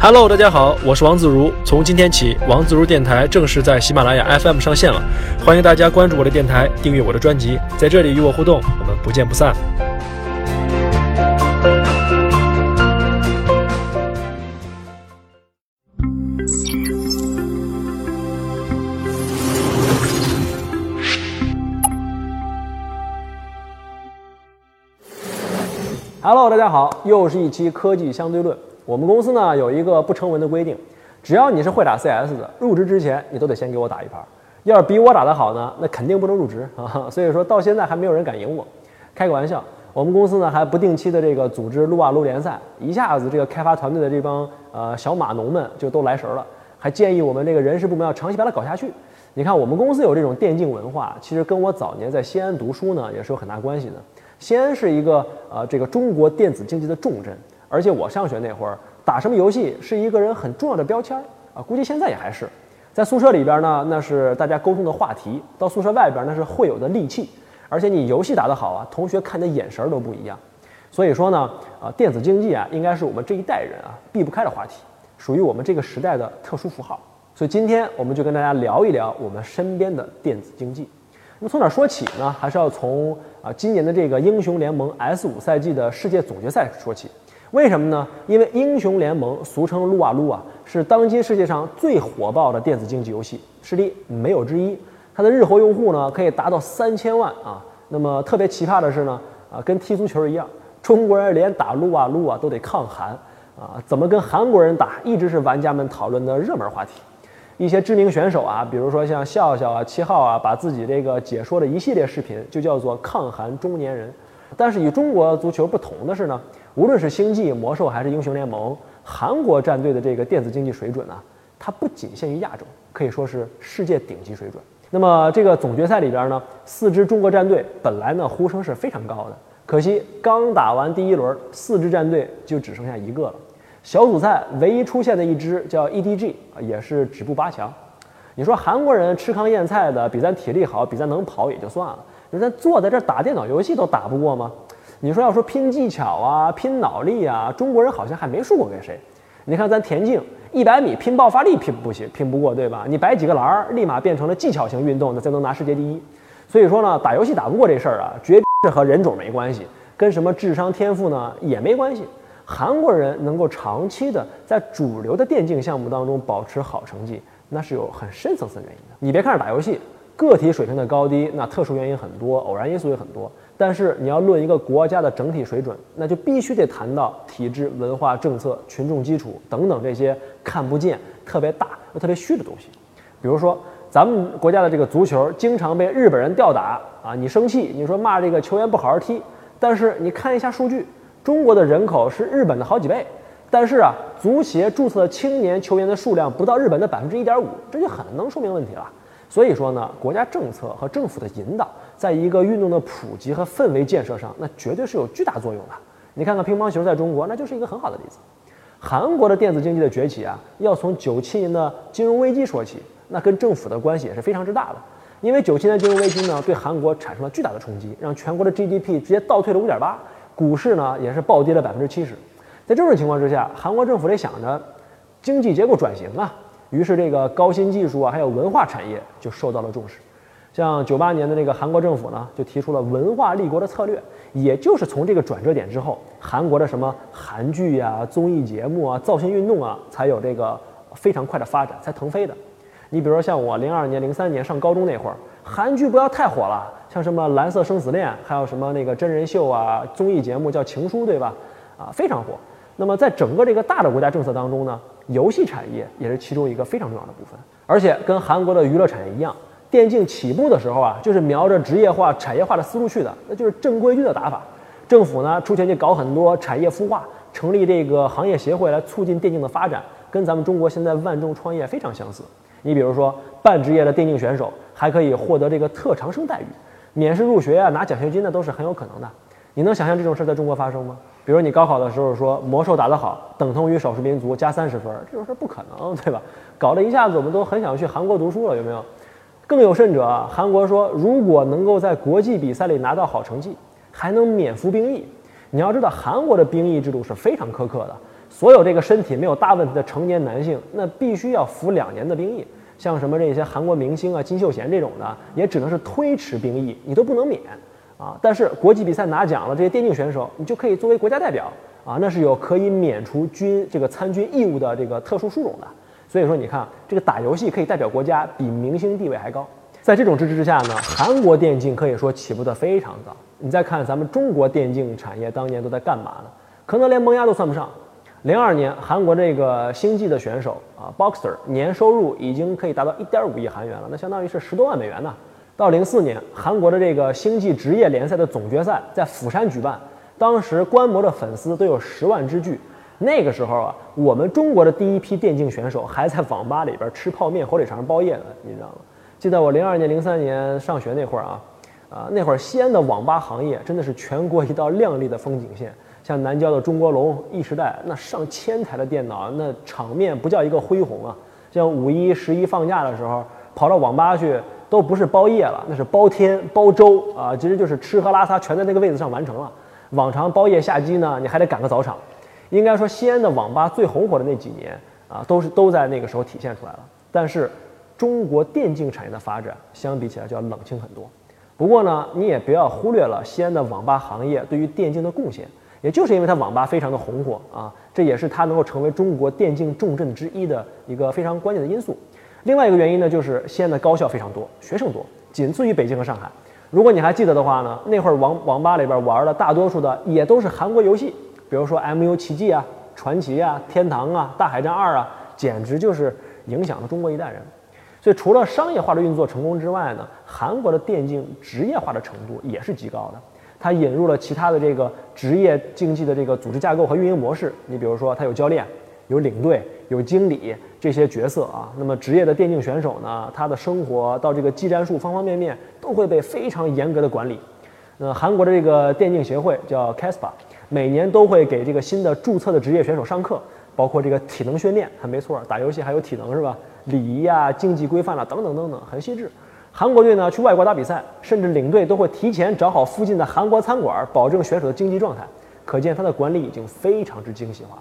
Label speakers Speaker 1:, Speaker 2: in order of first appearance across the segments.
Speaker 1: Hello，大家好，我是王自如。从今天起，王自如电台正式在喜马拉雅 FM 上线了，欢迎大家关注我的电台，订阅我的专辑，在这里与我互动，我们不见不散。家好，又是一期科技相对论。我们公司呢有一个不成文的规定，只要你是会打 CS 的，入职之前你都得先给我打一盘。要是比我打得好呢，那肯定不能入职啊。所以说到现在还没有人敢赢我。开个玩笑，我们公司呢还不定期的这个组织撸啊撸联赛，一下子这个开发团队的这帮呃小码农们就都来神了，还建议我们这个人事部门要长期把它搞下去。你看我们公司有这种电竞文化，其实跟我早年在西安读书呢也是有很大关系的。西安是一个呃这个中国电子竞技的重镇，而且我上学那会儿打什么游戏是一个人很重要的标签儿啊，估计现在也还是。在宿舍里边呢，那是大家沟通的话题；到宿舍外边那是会有的利器。而且你游戏打得好啊，同学看你的眼神儿都不一样。所以说呢，啊电子竞技啊，应该是我们这一代人啊避不开的话题，属于我们这个时代的特殊符号。所以今天我们就跟大家聊一聊我们身边的电子竞技。那么从哪说起呢？还是要从啊今年的这个英雄联盟 S 五赛季的世界总决赛说起。为什么呢？因为英雄联盟俗称撸啊撸啊，是当今世界上最火爆的电子竞技游戏，实力没有之一。它的日活用户呢可以达到三千万啊。那么特别奇葩的是呢，啊跟踢足球一样，中国人连打撸啊撸啊都得抗韩啊，怎么跟韩国人打，一直是玩家们讨论的热门话题。一些知名选手啊，比如说像笑笑啊、七号啊，把自己这个解说的一系列视频就叫做“抗韩中年人”。但是与中国足球不同的是呢，无论是星际、魔兽还是英雄联盟，韩国战队的这个电子竞技水准呢，它不仅限于亚洲，可以说是世界顶级水准。那么这个总决赛里边呢，四支中国战队本来呢呼声是非常高的，可惜刚打完第一轮，四支战队就只剩下一个了。小组赛唯一出现的一支叫 EDG，也是止步八强。你说韩国人吃糠咽菜的，比咱体力好，比咱能跑也就算了，你说咱坐在这打电脑游戏都打不过吗？你说要说拼技巧啊，拼脑力啊，中国人好像还没输过给谁。你看咱田径一百米拼爆发力拼不行，拼不过对吧？你摆几个栏儿，立马变成了技巧型运动，那才能拿世界第一。所以说呢，打游戏打不过这事儿啊，绝是和人种没关系，跟什么智商天赋呢也没关系。韩国人能够长期的在主流的电竞项目当中保持好成绩，那是有很深层次原因的。你别看是打游戏，个体水平的高低，那特殊原因很多，偶然因素也很多。但是你要论一个国家的整体水准，那就必须得谈到体制、文化、政策、群众基础等等这些看不见、特别大又特别虚的东西。比如说，咱们国家的这个足球经常被日本人吊打啊，你生气，你说骂这个球员不好好踢，但是你看一下数据。中国的人口是日本的好几倍，但是啊，足协注册青年球员的数量不到日本的百分之一点五，这就很能说明问题了。所以说呢，国家政策和政府的引导，在一个运动的普及和氛围建设上，那绝对是有巨大作用的。你看看乒乓球在中国，那就是一个很好的例子。韩国的电子竞技的崛起啊，要从九七年的金融危机说起，那跟政府的关系也是非常之大的。因为九七年金融危机呢，对韩国产生了巨大的冲击，让全国的 GDP 直接倒退了五点八。股市呢也是暴跌了百分之七十，在这种情况之下，韩国政府得想着经济结构转型啊，于是这个高新技术啊，还有文化产业就受到了重视。像九八年的那个韩国政府呢，就提出了文化立国的策略，也就是从这个转折点之后，韩国的什么韩剧呀、综艺节目啊、造星运动啊，才有这个非常快的发展，才腾飞的。你比如说像我零二年、零三年上高中那会儿，韩剧不要太火了。像什么蓝色生死恋，还有什么那个真人秀啊、综艺节目叫《情书》，对吧？啊，非常火。那么在整个这个大的国家政策当中呢，游戏产业也是其中一个非常重要的部分。而且跟韩国的娱乐产业一样，电竞起步的时候啊，就是瞄着职业化、产业化的思路去的，那就是正规军的打法。政府呢出钱去搞很多产业孵化，成立这个行业协会来促进电竞的发展，跟咱们中国现在万众创业非常相似。你比如说，半职业的电竞选手还可以获得这个特长生待遇。免试入学啊，拿奖学金的都是很有可能的。你能想象这种事在中国发生吗？比如你高考的时候说魔兽打得好，等同于少数民族加三十分，这种事不可能，对吧？搞得一下子我们都很想去韩国读书了，有没有？更有甚者，韩国说如果能够在国际比赛里拿到好成绩，还能免服兵役。你要知道，韩国的兵役制度是非常苛刻的，所有这个身体没有大问题的成年男性，那必须要服两年的兵役。像什么这些韩国明星啊，金秀贤这种的，也只能是推迟兵役，你都不能免啊。但是国际比赛拿奖了，这些电竞选手，你就可以作为国家代表啊，那是有可以免除军这个参军义务的这个特殊殊荣的。所以说，你看这个打游戏可以代表国家，比明星地位还高。在这种支持之下呢，韩国电竞可以说起步的非常早。你再看咱们中国电竞产业当年都在干嘛呢？可能连萌芽都算不上。零二年，韩国这个星际的选手啊，Boxer 年收入已经可以达到一点五亿韩元了，那相当于是十多万美元呢。到零四年，韩国的这个星际职业联赛的总决赛在釜山举办，当时观摩的粉丝都有十万之巨。那个时候啊，我们中国的第一批电竞选手还在网吧里边吃泡面、火腿肠包夜呢，你知道吗？记得我零二年、零三年上学那会儿啊，啊，那会儿西安的网吧行业真的是全国一道亮丽的风景线。像南郊的中国龙、易时代，那上千台的电脑，那场面不叫一个恢宏啊！像五一、十一放假的时候，跑到网吧去，都不是包夜了，那是包天、包周啊！其实就是吃喝拉撒全在那个位子上完成了。往常包夜下机呢，你还得赶个早场。应该说，西安的网吧最红火的那几年啊，都是都在那个时候体现出来了。但是，中国电竞产业的发展相比起来就要冷清很多。不过呢，你也不要忽略了西安的网吧行业对于电竞的贡献。也就是因为它网吧非常的红火啊，这也是它能够成为中国电竞重镇之一的一个非常关键的因素。另外一个原因呢，就是西安的高校非常多，学生多，仅次于北京和上海。如果你还记得的话呢，那会儿网网吧里边玩的大多数的也都是韩国游戏，比如说 MU 奇迹啊、传奇啊、天堂啊、大海战二啊，简直就是影响了中国一代人。所以除了商业化的运作成功之外呢，韩国的电竞职业化的程度也是极高的。它引入了其他的这个职业竞技的这个组织架构和运营模式。你比如说，它有教练、有领队、有经理这些角色啊。那么职业的电竞选手呢，他的生活到这个技战术方方面面都会被非常严格的管理。那韩国的这个电竞协会叫 KSPA，每年都会给这个新的注册的职业选手上课，包括这个体能训练，还没错，打游戏还有体能是吧？礼仪啊、竞技规范了等等等等，很细致。韩国队呢去外国打比赛，甚至领队都会提前找好附近的韩国餐馆，保证选手的竞技状态。可见他的管理已经非常之精细化。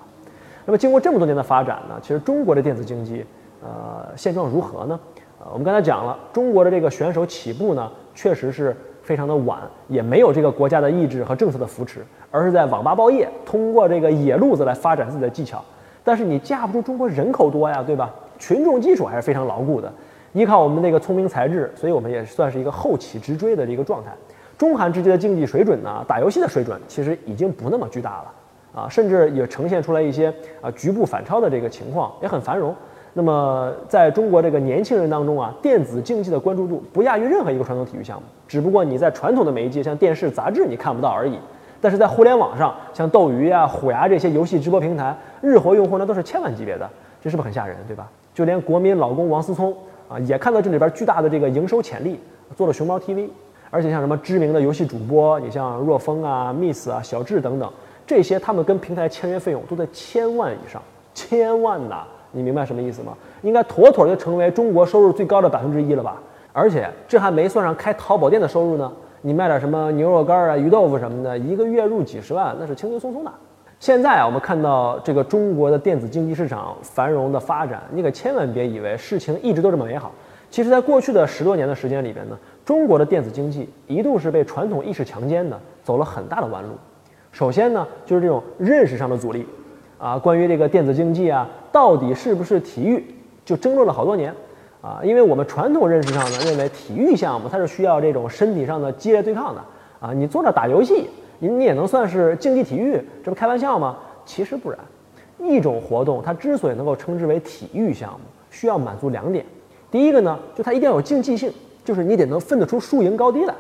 Speaker 1: 那么经过这么多年的发展呢，其实中国的电子竞技，呃，现状如何呢？呃，我们刚才讲了，中国的这个选手起步呢，确实是非常的晚，也没有这个国家的意志和政策的扶持，而是在网吧包夜，通过这个野路子来发展自己的技巧。但是你架不住中国人口多呀，对吧？群众基础还是非常牢固的。依靠我们那个聪明才智，所以我们也算是一个后起直追的一个状态。中韩之间的竞技水准呢，打游戏的水准其实已经不那么巨大了啊，甚至也呈现出来一些啊局部反超的这个情况，也很繁荣。那么在中国这个年轻人当中啊，电子竞技的关注度不亚于任何一个传统体育项目，只不过你在传统的媒介像电视、杂志你看不到而已。但是在互联网上，像斗鱼啊、虎牙这些游戏直播平台，日活用户那都是千万级别的，这是不是很吓人，对吧？就连国民老公王思聪。啊，也看到这里边巨大的这个营收潜力，做了熊猫 TV，而且像什么知名的游戏主播，你像若风啊、Miss 啊、小智等等，这些他们跟平台签约费用都在千万以上，千万呐！你明白什么意思吗？应该妥妥就成为中国收入最高的百分之一了吧？而且这还没算上开淘宝店的收入呢，你卖点什么牛肉干啊、鱼豆腐什么的，一个月入几十万，那是轻轻松松的。现在啊，我们看到这个中国的电子竞技市场繁荣的发展，你可千万别以为事情一直都这么美好。其实，在过去的十多年的时间里边呢，中国的电子竞技一度是被传统意识强奸的，走了很大的弯路。首先呢，就是这种认识上的阻力，啊，关于这个电子竞技啊，到底是不是体育，就争论了好多年，啊，因为我们传统认识上呢，认为体育项目它是需要这种身体上的激烈对抗的，啊，你坐那打游戏。你你也能算是竞技体育，这不开玩笑吗？其实不然，一种活动它之所以能够称之为体育项目，需要满足两点。第一个呢，就它一定要有竞技性，就是你得能分得出输赢高低来。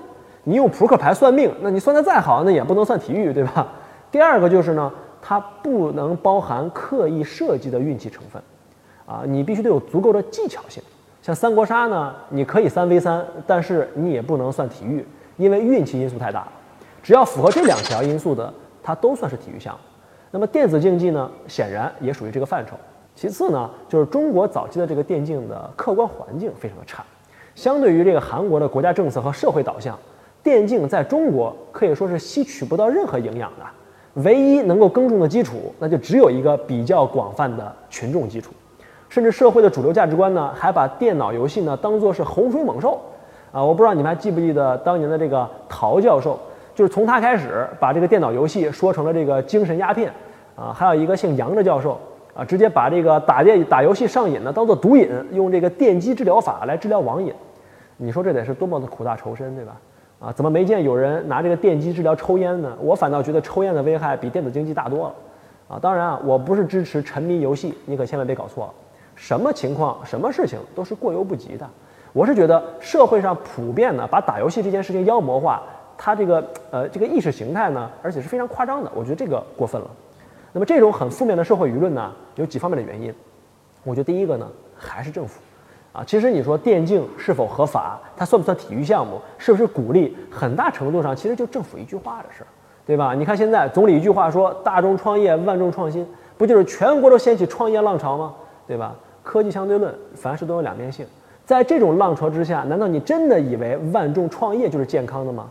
Speaker 1: 你用扑克牌算命，那你算得再好，那也不能算体育，对吧？第二个就是呢，它不能包含刻意设计的运气成分，啊，你必须得有足够的技巧性。像三国杀呢，你可以三 v 三，但是你也不能算体育，因为运气因素太大。只要符合这两条因素的，它都算是体育项目。那么电子竞技呢，显然也属于这个范畴。其次呢，就是中国早期的这个电竞的客观环境非常的差，相对于这个韩国的国家政策和社会导向，电竞在中国可以说是吸取不到任何营养的。唯一能够耕种的基础，那就只有一个比较广泛的群众基础。甚至社会的主流价值观呢，还把电脑游戏呢当做是洪水猛兽。啊，我不知道你们还记不记得当年的这个陶教授，就是从他开始把这个电脑游戏说成了这个精神鸦片。啊，还有一个姓杨的教授，啊，直接把这个打电打游戏上瘾呢当做毒瘾，用这个电击治疗法来治疗网瘾。你说这得是多么的苦大仇深，对吧？啊，怎么没见有人拿这个电击治疗抽烟呢？我反倒觉得抽烟的危害比电子竞技大多了。啊，当然啊，我不是支持沉迷游戏，你可千万别搞错了。什么情况、什么事情都是过犹不及的。我是觉得社会上普遍呢把打游戏这件事情妖魔化，它这个呃这个意识形态呢，而且是非常夸张的。我觉得这个过分了。那么这种很负面的社会舆论呢，有几方面的原因。我觉得第一个呢，还是政府。啊，其实你说电竞是否合法，它算不算体育项目，是不是鼓励，很大程度上其实就政府一句话的事儿，对吧？你看现在总理一句话说“大众创业，万众创新”，不就是全国都掀起创业浪潮吗？对吧？科技相对论，凡事都有两面性，在这种浪潮之下，难道你真的以为万众创业就是健康的吗？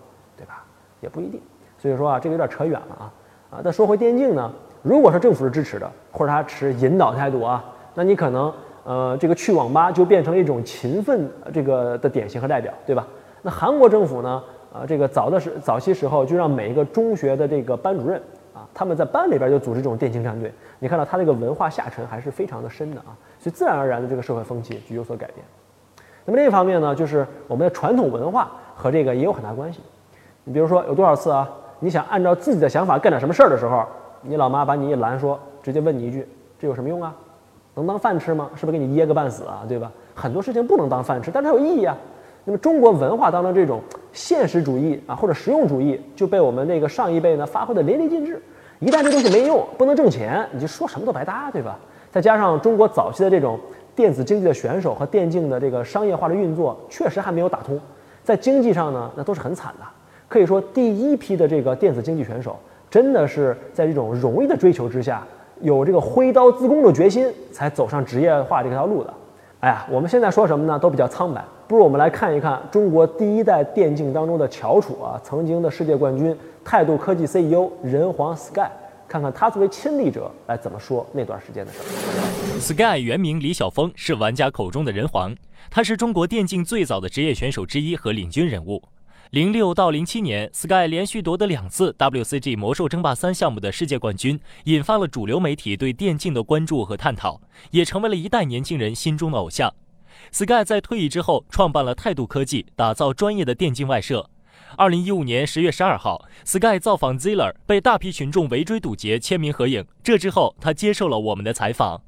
Speaker 1: 也不一定。所以说啊，这个有点扯远了啊啊。再说回电竞呢，如果说政府是支持的，或者他持引导态度啊，那你可能。呃，这个去网吧就变成了一种勤奋这个的典型和代表，对吧？那韩国政府呢？啊，这个早的时早期时候就让每一个中学的这个班主任啊，他们在班里边就组织这种电竞战队。你看到他这个文化下沉还是非常的深的啊，所以自然而然的这个社会风气就有所改变。那么另一方面呢，就是我们的传统文化和这个也有很大关系。你比如说有多少次啊，你想按照自己的想法干点什么事儿的时候，你老妈把你一拦，说直接问你一句：这有什么用啊？能当饭吃吗？是不是给你噎个半死啊？对吧？很多事情不能当饭吃，但是它有意义啊。那么中国文化当中这种现实主义啊，或者实用主义，就被我们那个上一辈呢发挥的淋漓尽致。一旦这东西没用，不能挣钱，你就说什么都白搭，对吧？再加上中国早期的这种电子竞技的选手和电竞的这个商业化的运作，确实还没有打通，在经济上呢，那都是很惨的。可以说，第一批的这个电子竞技选手，真的是在这种荣誉的追求之下。有这个挥刀自宫的决心，才走上职业化这条路的。哎呀，我们现在说什么呢？都比较苍白。不如我们来看一看中国第一代电竞当中的翘楚啊，曾经的世界冠军态度科技 CEO 人皇 Sky，看看他作为亲历者来怎么说那段时间的事儿。
Speaker 2: Sky 原名李晓峰，是玩家口中的人皇，他是中国电竞最早的职业选手之一和领军人物。零六到零七年，Sky 连续夺得两次 WCG 魔兽争霸三项目的世界冠军，引发了主流媒体对电竞的关注和探讨，也成为了一代年轻人心中的偶像。Sky 在退役之后，创办了态度科技，打造专业的电竞外设。二零一五年十月十二号，Sky 造访 Ziller，被大批群众围追堵截签名合影。这之后，他接受了我们的采访。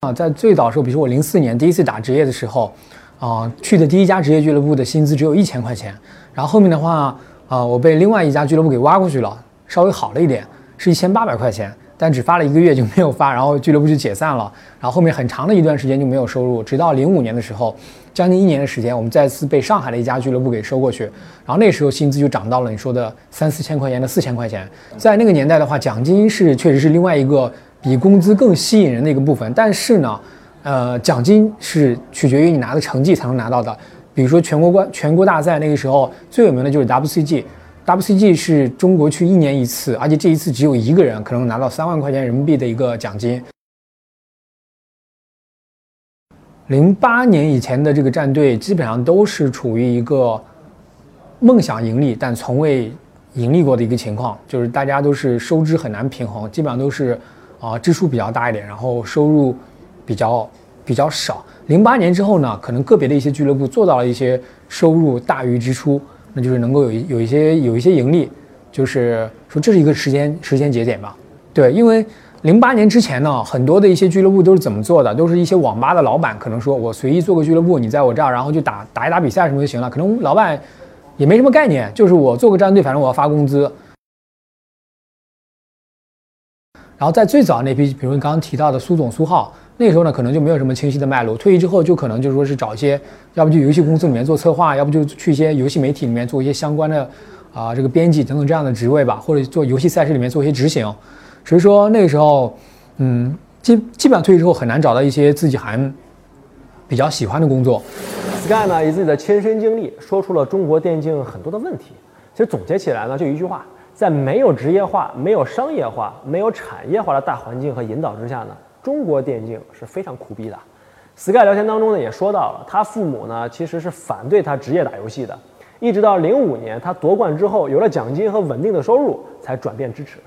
Speaker 3: 啊，在最早时候，比如说我零四年第一次打职业的时候。啊，去的第一家职业俱乐部的薪资只有一千块钱，然后后面的话，啊，我被另外一家俱乐部给挖过去了，稍微好了一点，是一千八百块钱，但只发了一个月就没有发，然后俱乐部就解散了，然后后面很长的一段时间就没有收入，直到零五年的时候，将近一年的时间，我们再次被上海的一家俱乐部给收过去，然后那时候薪资就涨到了你说的三四千块钱的四千块钱，在那个年代的话，奖金是确实是另外一个比工资更吸引人的一个部分，但是呢。呃，奖金是取决于你拿的成绩才能拿到的。比如说全国冠、全国大赛，那个时候最有名的就是 WCG，WCG 是中国去一年一次，而且这一次只有一个人可能拿到三万块钱人民币的一个奖金。零八年以前的这个战队基本上都是处于一个梦想盈利但从未盈利过的一个情况，就是大家都是收支很难平衡，基本上都是啊支出比较大一点，然后收入。比较比较少。零八年之后呢，可能个别的一些俱乐部做到了一些收入大于支出，那就是能够有有一些有一些盈利，就是说这是一个时间时间节点吧。对，因为零八年之前呢，很多的一些俱乐部都是怎么做的？都是一些网吧的老板可能说我随意做个俱乐部，你在我这儿，然后就打打一打比赛什么就行了。可能老板也没什么概念，就是我做个战队，反正我要发工资。然后在最早那批，比如你刚刚提到的苏总苏浩。那时候呢，可能就没有什么清晰的脉络。退役之后，就可能就是说是找一些，要不就游戏公司里面做策划，要不就去一些游戏媒体里面做一些相关的，啊，这个编辑等等这样的职位吧，或者做游戏赛事里面做一些执行。所以说那个时候，嗯，基基本上退役之后很难找到一些自己还比较喜欢的工作。
Speaker 1: Sky 呢，以自己的亲身经历说出了中国电竞很多的问题，其实总结起来呢，就一句话：在没有职业化、没有商业化、没有产业化的大环境和引导之下呢，中国电竞是非常苦逼的。Sky 聊天当中呢也说到了，他父母呢其实是反对他职业打游戏的，一直到零五年他夺冠之后有了奖金和稳定的收入，才转变支持。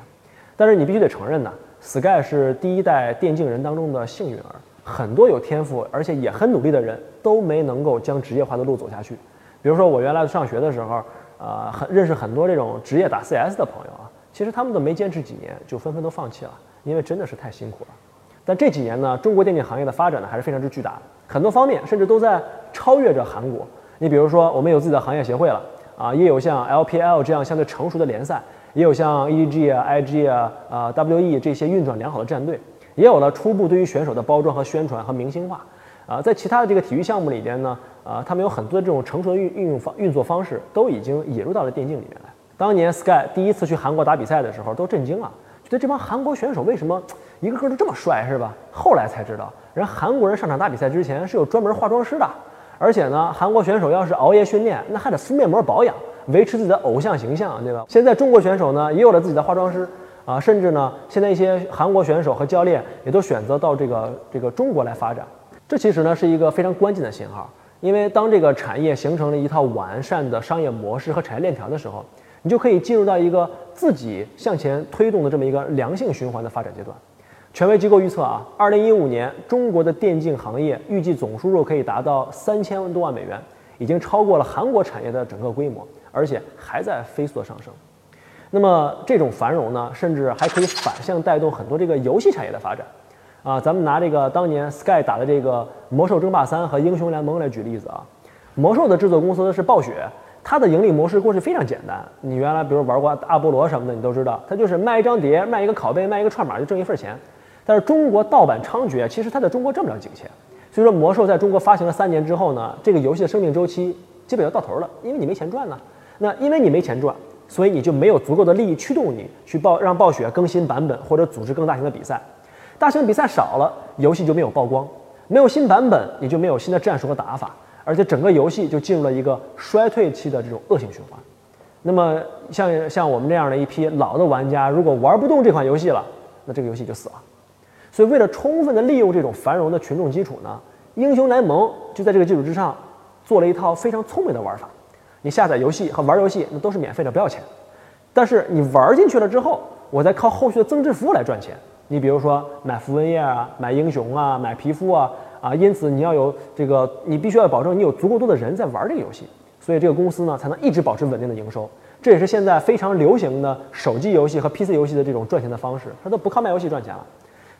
Speaker 1: 但是你必须得承认呢，Sky 是第一代电竞人当中的幸运儿，很多有天赋而且也很努力的人都没能够将职业化的路走下去。比如说我原来上学的时候，呃，很认识很多这种职业打 CS 的朋友啊，其实他们都没坚持几年就纷纷都放弃了，因为真的是太辛苦了。但这几年呢，中国电竞行业的发展呢还是非常之巨大的，很多方面甚至都在超越着韩国。你比如说，我们有自己的行业协会了啊，也有像 LPL 这样相对成熟的联赛，也有像 EDG 啊、IG 啊、啊 WE 这些运转良好的战队，也有了初步对于选手的包装和宣传和明星化。啊，在其他的这个体育项目里边呢，啊，他们有很多这种成熟的运运用方运作方式都已经引入到了电竞里面来。当年 Sky 第一次去韩国打比赛的时候，都震惊了，觉得这帮韩国选手为什么？一个个都这么帅是吧？后来才知道，人韩国人上场打比赛之前是有专门化妆师的，而且呢，韩国选手要是熬夜训练，那还得敷面膜保养，维持自己的偶像形象，对吧？现在中国选手呢也有了自己的化妆师啊，甚至呢，现在一些韩国选手和教练也都选择到这个这个中国来发展，这其实呢是一个非常关键的信号，因为当这个产业形成了一套完善的商业模式和产业链条的时候，你就可以进入到一个自己向前推动的这么一个良性循环的发展阶段。权威机构预测啊，二零一五年中国的电竞行业预计总收入可以达到三千多万美元，已经超过了韩国产业的整个规模，而且还在飞速的上升。那么这种繁荣呢，甚至还可以反向带动很多这个游戏产业的发展。啊，咱们拿这个当年 Sky 打的这个《魔兽争霸三》和《英雄联盟》来举例子啊。魔兽的制作公司是暴雪，它的盈利模式过去非常简单。你原来比如玩过阿波罗什么的，你都知道，它就是卖一张碟，卖一个拷贝，卖一个串码就挣一份钱。但是中国盗版猖獗，其实它在中国挣不了几个钱。所以说，魔兽在中国发行了三年之后呢，这个游戏的生命周期基本要到头了，因为你没钱赚呢。那因为你没钱赚，所以你就没有足够的利益驱动你去暴让暴雪更新版本或者组织更大型的比赛。大型比赛少了，游戏就没有曝光，没有新版本，也就没有新的战术和打法，而且整个游戏就进入了一个衰退期的这种恶性循环。那么像像我们这样的一批老的玩家，如果玩不动这款游戏了，那这个游戏就死了。所以，为了充分的利用这种繁荣的群众基础呢，英雄联盟就在这个基础之上做了一套非常聪明的玩法。你下载游戏和玩游戏那都是免费的，不要钱。但是你玩进去了之后，我再靠后续的增值服务来赚钱。你比如说买符文页啊，买英雄啊，买皮肤啊啊，因此你要有这个，你必须要保证你有足够多的人在玩这个游戏，所以这个公司呢才能一直保持稳定的营收。这也是现在非常流行的手机游戏和 PC 游戏的这种赚钱的方式，它都不靠卖游戏赚钱了。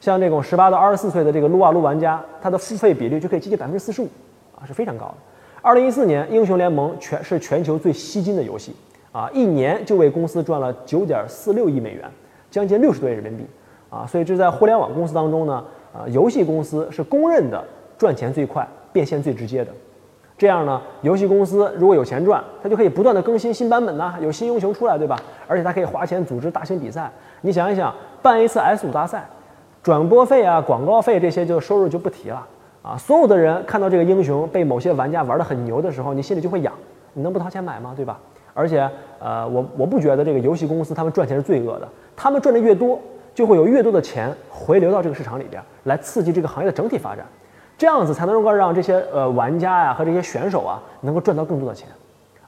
Speaker 1: 像这种十八到二十四岁的这个撸啊撸玩家，他的付费比率就可以接近百分之四十五，啊，是非常高的。二零一四年，英雄联盟全是全球最吸金的游戏，啊，一年就为公司赚了九点四六亿美元，将近六十多亿人民币，啊，所以这在互联网公司当中呢，啊，游戏公司是公认的赚钱最快、变现最直接的。这样呢，游戏公司如果有钱赚，它就可以不断的更新新版本呐，有新英雄出来，对吧？而且它可以花钱组织大型比赛。你想一想，办一次 S 五大赛。转播费啊，广告费这些就收入就不提了啊！所有的人看到这个英雄被某些玩家玩得很牛的时候，你心里就会痒，你能不掏钱买吗？对吧？而且，呃，我我不觉得这个游戏公司他们赚钱是罪恶的，他们赚的越多，就会有越多的钱回流到这个市场里边，来刺激这个行业的整体发展，这样子才能够让这些呃玩家呀和这些选手啊能够赚到更多的钱，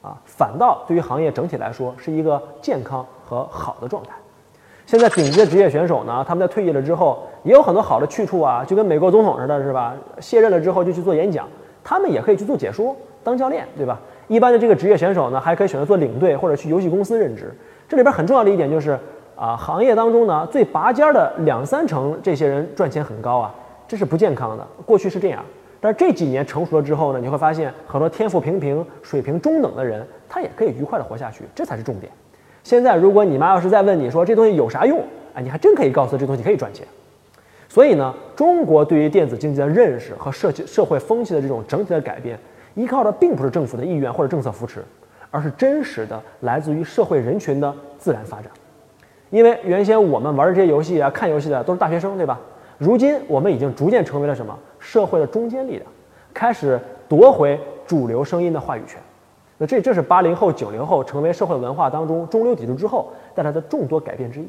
Speaker 1: 啊，反倒对于行业整体来说是一个健康和好的状态。现在顶级的职业选手呢，他们在退役了之后，也有很多好的去处啊，就跟美国总统似的，是吧？卸任了之后就去做演讲，他们也可以去做解说、当教练，对吧？一般的这个职业选手呢，还可以选择做领队或者去游戏公司任职。这里边很重要的一点就是，啊，行业当中呢最拔尖的两三成这些人赚钱很高啊，这是不健康的。过去是这样，但是这几年成熟了之后呢，你会发现很多天赋平平、水平中等的人，他也可以愉快的活下去，这才是重点。现在，如果你妈要是再问你说这东西有啥用，哎，你还真可以告诉这东西可以赚钱。所以呢，中国对于电子竞技的认识和社社会风气的这种整体的改变，依靠的并不是政府的意愿或者政策扶持，而是真实的来自于社会人群的自然发展。因为原先我们玩这些游戏啊、看游戏的都是大学生，对吧？如今我们已经逐渐成为了什么？社会的中坚力量，开始夺回主流声音的话语权。那这这是八零后、九零后成为社会文化当中中流砥柱之后带来的众多改变之一。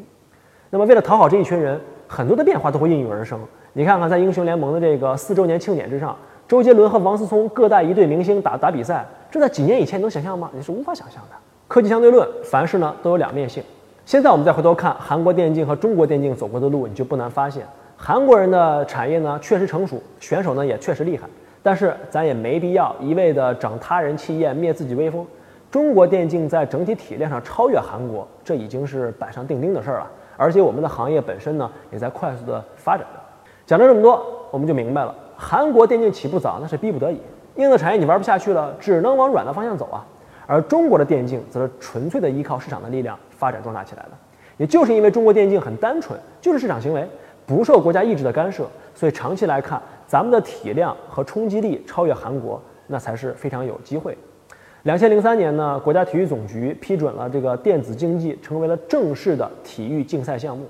Speaker 1: 那么为了讨好这一群人，很多的变化都会应运而生。你看看在英雄联盟的这个四周年庆典之上，周杰伦和王思聪各带一队明星打打比赛，这在几年以前能想象吗？你是无法想象的。科技相对论，凡事呢都有两面性。现在我们再回头看韩国电竞和中国电竞走过的路，你就不难发现，韩国人的产业呢确实成熟，选手呢也确实厉害。但是咱也没必要一味的长他人气焰，灭自己威风。中国电竞在整体体量上超越韩国，这已经是板上钉钉的事儿了。而且我们的行业本身呢，也在快速的发展着。讲了这么多，我们就明白了，韩国电竞起步早，那是逼不得已。硬的产业你玩不下去了，只能往软的方向走啊。而中国的电竞则是纯粹的依靠市场的力量发展壮大起来的。也就是因为中国电竞很单纯，就是市场行为，不受国家意志的干涉，所以长期来看。咱们的体量和冲击力超越韩国，那才是非常有机会。两千零三年呢，国家体育总局批准了这个电子竞技成为了正式的体育竞赛项目。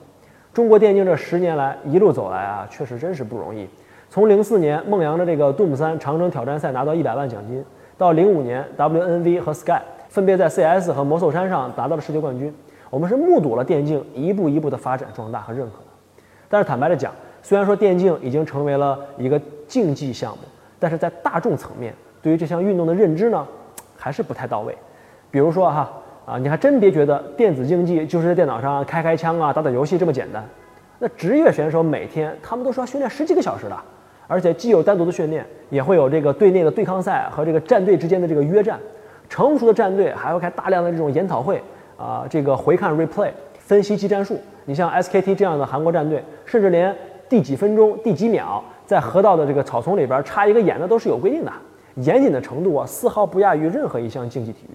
Speaker 1: 中国电竞这十年来一路走来啊，确实真是不容易。从零四年梦阳的这个 Doom 三长征挑战赛拿到一百万奖金，到零五年 WNV 和 Sky 分别在 CS 和魔兽山上拿到了世界冠军，我们是目睹了电竞一步一步的发展壮大和认可。但是坦白的讲，虽然说电竞已经成为了一个竞技项目，但是在大众层面对于这项运动的认知呢，还是不太到位。比如说哈啊，你还真别觉得电子竞技就是在电脑上开开枪啊、打打游戏这么简单。那职业选手每天他们都是要训练十几个小时的，而且既有单独的训练，也会有这个队内的对抗赛和这个战队之间的这个约战。成熟的战队还会开大量的这种研讨会啊，这个回看 replay 分析技战术。你像 SKT 这样的韩国战队，甚至连第几分钟、第几秒在河道的这个草丛里边插一个眼，那都是有规定的，严谨的程度啊，丝毫不亚于任何一项竞技体育。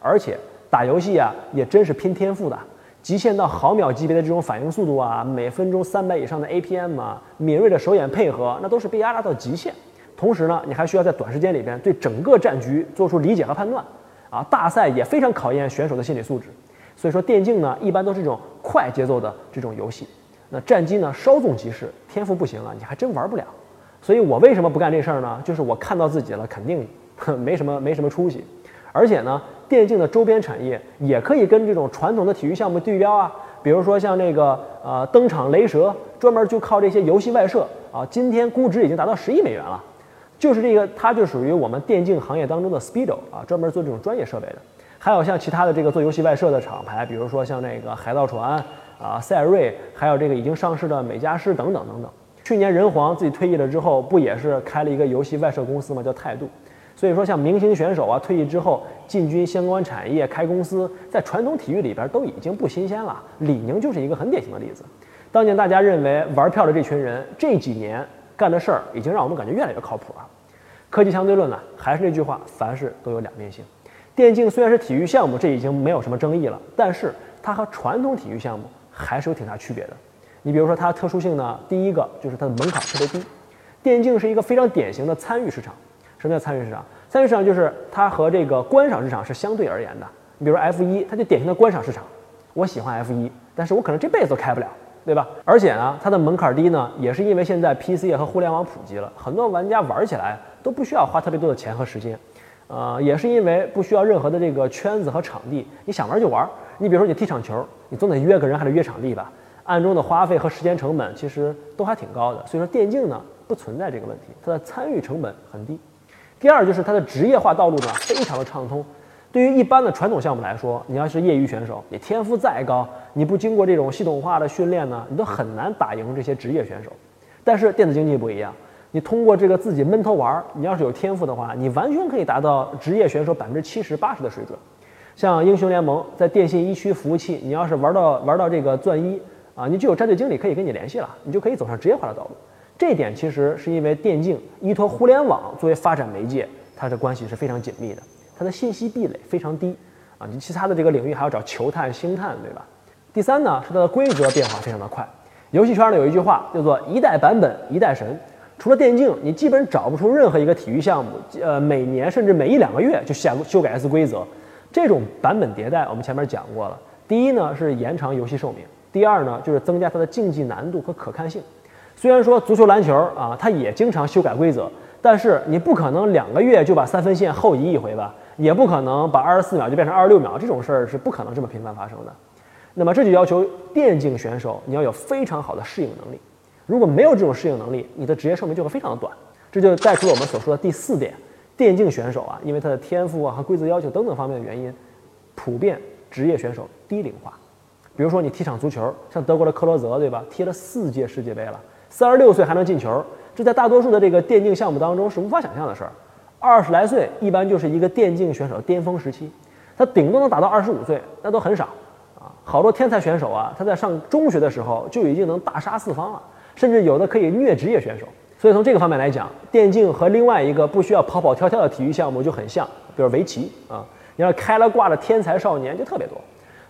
Speaker 1: 而且打游戏啊，也真是拼天赋的，极限到毫秒级别的这种反应速度啊，每分钟三百以上的 APM 啊，敏锐的手眼配合，那都是被压榨到极限。同时呢，你还需要在短时间里边对整个战局做出理解和判断。啊，大赛也非常考验选手的心理素质。所以说，电竞呢，一般都是这种快节奏的这种游戏。那战机呢稍纵即逝，天赋不行了，你还真玩不了。所以我为什么不干这事儿呢？就是我看到自己了，肯定 没什么没什么出息。而且呢，电竞的周边产业也可以跟这种传统的体育项目对标啊。比如说像这个呃登场雷蛇，专门就靠这些游戏外设啊，今天估值已经达到十亿美元了。就是这个，它就属于我们电竞行业当中的 Speedo 啊，专门做这种专业设备的。还有像其他的这个做游戏外设的厂牌，比如说像那个海盗船。啊，赛瑞，还有这个已经上市的美加狮等等等等。去年人皇自己退役了之后，不也是开了一个游戏外设公司吗？叫态度。所以说，像明星选手啊，退役之后进军相关产业开公司，在传统体育里边都已经不新鲜了。李宁就是一个很典型的例子。当年大家认为玩票的这群人，这几年干的事儿已经让我们感觉越来越靠谱了。科技相对论呢，还是那句话，凡事都有两面性。电竞虽然是体育项目，这已经没有什么争议了，但是它和传统体育项目。还是有挺大区别的。你比如说它的特殊性呢，第一个就是它的门槛特别低。电竞是一个非常典型的参与市场。什么叫参与市场？参与市场就是它和这个观赏市场是相对而言的。你比如 F 一，它就典型的观赏市场。我喜欢 F 一，但是我可能这辈子都开不了，对吧？而且呢，它的门槛低呢，也是因为现在 PC 和互联网普及了，很多玩家玩起来都不需要花特别多的钱和时间。呃，也是因为不需要任何的这个圈子和场地，你想玩就玩。你比如说你踢场球，你总得约个人，还得约场地吧？暗中的花费和时间成本其实都还挺高的。所以说电竞呢不存在这个问题，它的参与成本很低。第二就是它的职业化道路呢非常的畅通。对于一般的传统项目来说，你要是业余选手，你天赋再高，你不经过这种系统化的训练呢，你都很难打赢这些职业选手。但是电子竞技不一样，你通过这个自己闷头玩儿，你要是有天赋的话，你完全可以达到职业选手百分之七十八十的水准。像英雄联盟在电信一区服务器，你要是玩到玩到这个钻一啊，你就有战队经理可以跟你联系了，你就可以走上职业化的道路。这一点其实是因为电竞依托互联网作为发展媒介，它的关系是非常紧密的，它的信息壁垒非常低啊。你其他的这个领域还要找球探、星探，对吧？第三呢，是它的规则变化非常的快。游戏圈呢有一句话叫做“一代版本一代神”，除了电竞，你基本找不出任何一个体育项目，呃，每年甚至每一两个月就下修改一次规则。这种版本迭代，我们前面讲过了。第一呢是延长游戏寿命，第二呢就是增加它的竞技难度和可看性。虽然说足球、篮球啊，它也经常修改规则，但是你不可能两个月就把三分线后移一回吧？也不可能把二十四秒就变成二十六秒，这种事儿是不可能这么频繁发生的。那么这就要求电竞选手你要有非常好的适应能力，如果没有这种适应能力，你的职业寿命就会非常的短。这就带出了我们所说的第四点：电竞选手啊，因为他的天赋啊和规则要求等等方面的原因，普遍职业选手低龄化。比如说你踢场足球，像德国的克罗泽，对吧？踢了四届世界杯了，三十六岁还能进球，这在大多数的这个电竞项目当中是无法想象的事儿。二十来岁一般就是一个电竞选手巅峰时期，他顶多能打到二十五岁，那都很少啊。好多天才选手啊，他在上中学的时候就已经能大杀四方了，甚至有的可以虐职业选手。所以从这个方面来讲，电竞和另外一个不需要跑跑跳跳的体育项目就很像，比如围棋啊，你要开了挂的天才少年就特别多。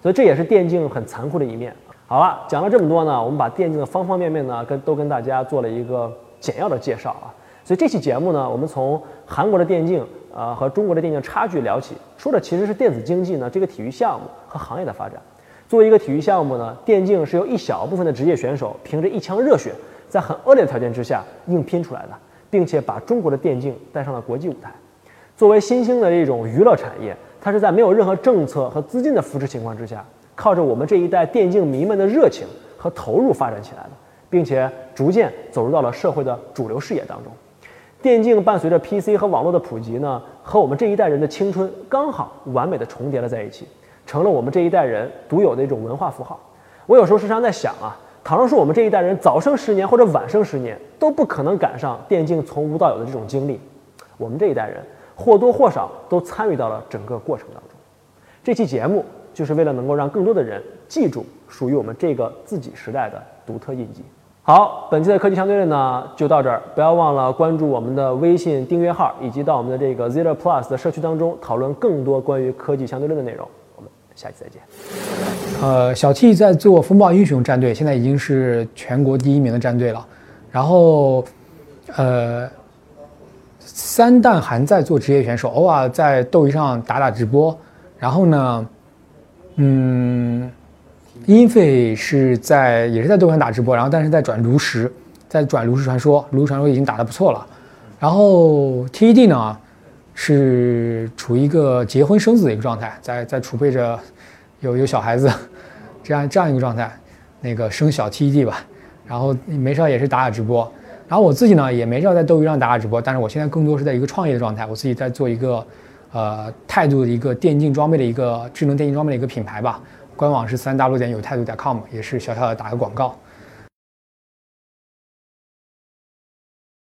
Speaker 1: 所以这也是电竞很残酷的一面。好了，讲了这么多呢，我们把电竞的方方面面呢跟都跟大家做了一个简要的介绍啊。所以这期节目呢，我们从韩国的电竞啊和中国的电竞差距聊起，说的其实是电子竞技呢这个体育项目和行业的发展。作为一个体育项目呢，电竞是由一小部分的职业选手凭着一腔热血，在很恶劣的条件之下硬拼出来的，并且把中国的电竞带上了国际舞台。作为新兴的这种娱乐产业，它是在没有任何政策和资金的扶持情况之下，靠着我们这一代电竞迷们的热情和投入发展起来的，并且逐渐走入到了社会的主流视野当中。电竞伴随着 PC 和网络的普及呢，和我们这一代人的青春刚好完美的重叠了在一起，成了我们这一代人独有的一种文化符号。我有时候时常在想啊，倘若是我们这一代人早生十年或者晚生十年，都不可能赶上电竞从无到有的这种经历。我们这一代人或多或少都参与到了整个过程当中。这期节目就是为了能够让更多的人记住属于我们这个自己时代的独特印记。好，本期的科技相对论呢就到这儿，不要忘了关注我们的微信订阅号，以及到我们的这个 Zero Plus 的社区当中讨论更多关于科技相对论的内容。下期再见。
Speaker 3: 呃，小 T 在做风暴英雄战队，现在已经是全国第一名的战队了。然后，呃，三蛋还在做职业选手，偶尔在斗鱼上打打直播。然后呢，嗯。英菲是在也是在斗鱼上打直播，然后但是在转炉石，在转炉石传说，炉石传说已经打得不错了。然后 TED 呢是处于一个结婚生子的一个状态，在在储备着有有小孩子这样这样一个状态，那个生小 TED 吧。然后没事也是打打直播，然后我自己呢也没事在斗鱼上打打直播，但是我现在更多是在一个创业的状态，我自己在做一个呃态度的一个电竞装备的一个智能电竞装备的一个品牌吧。官网是三 w 点有态度点 com，也是小小的打个广告。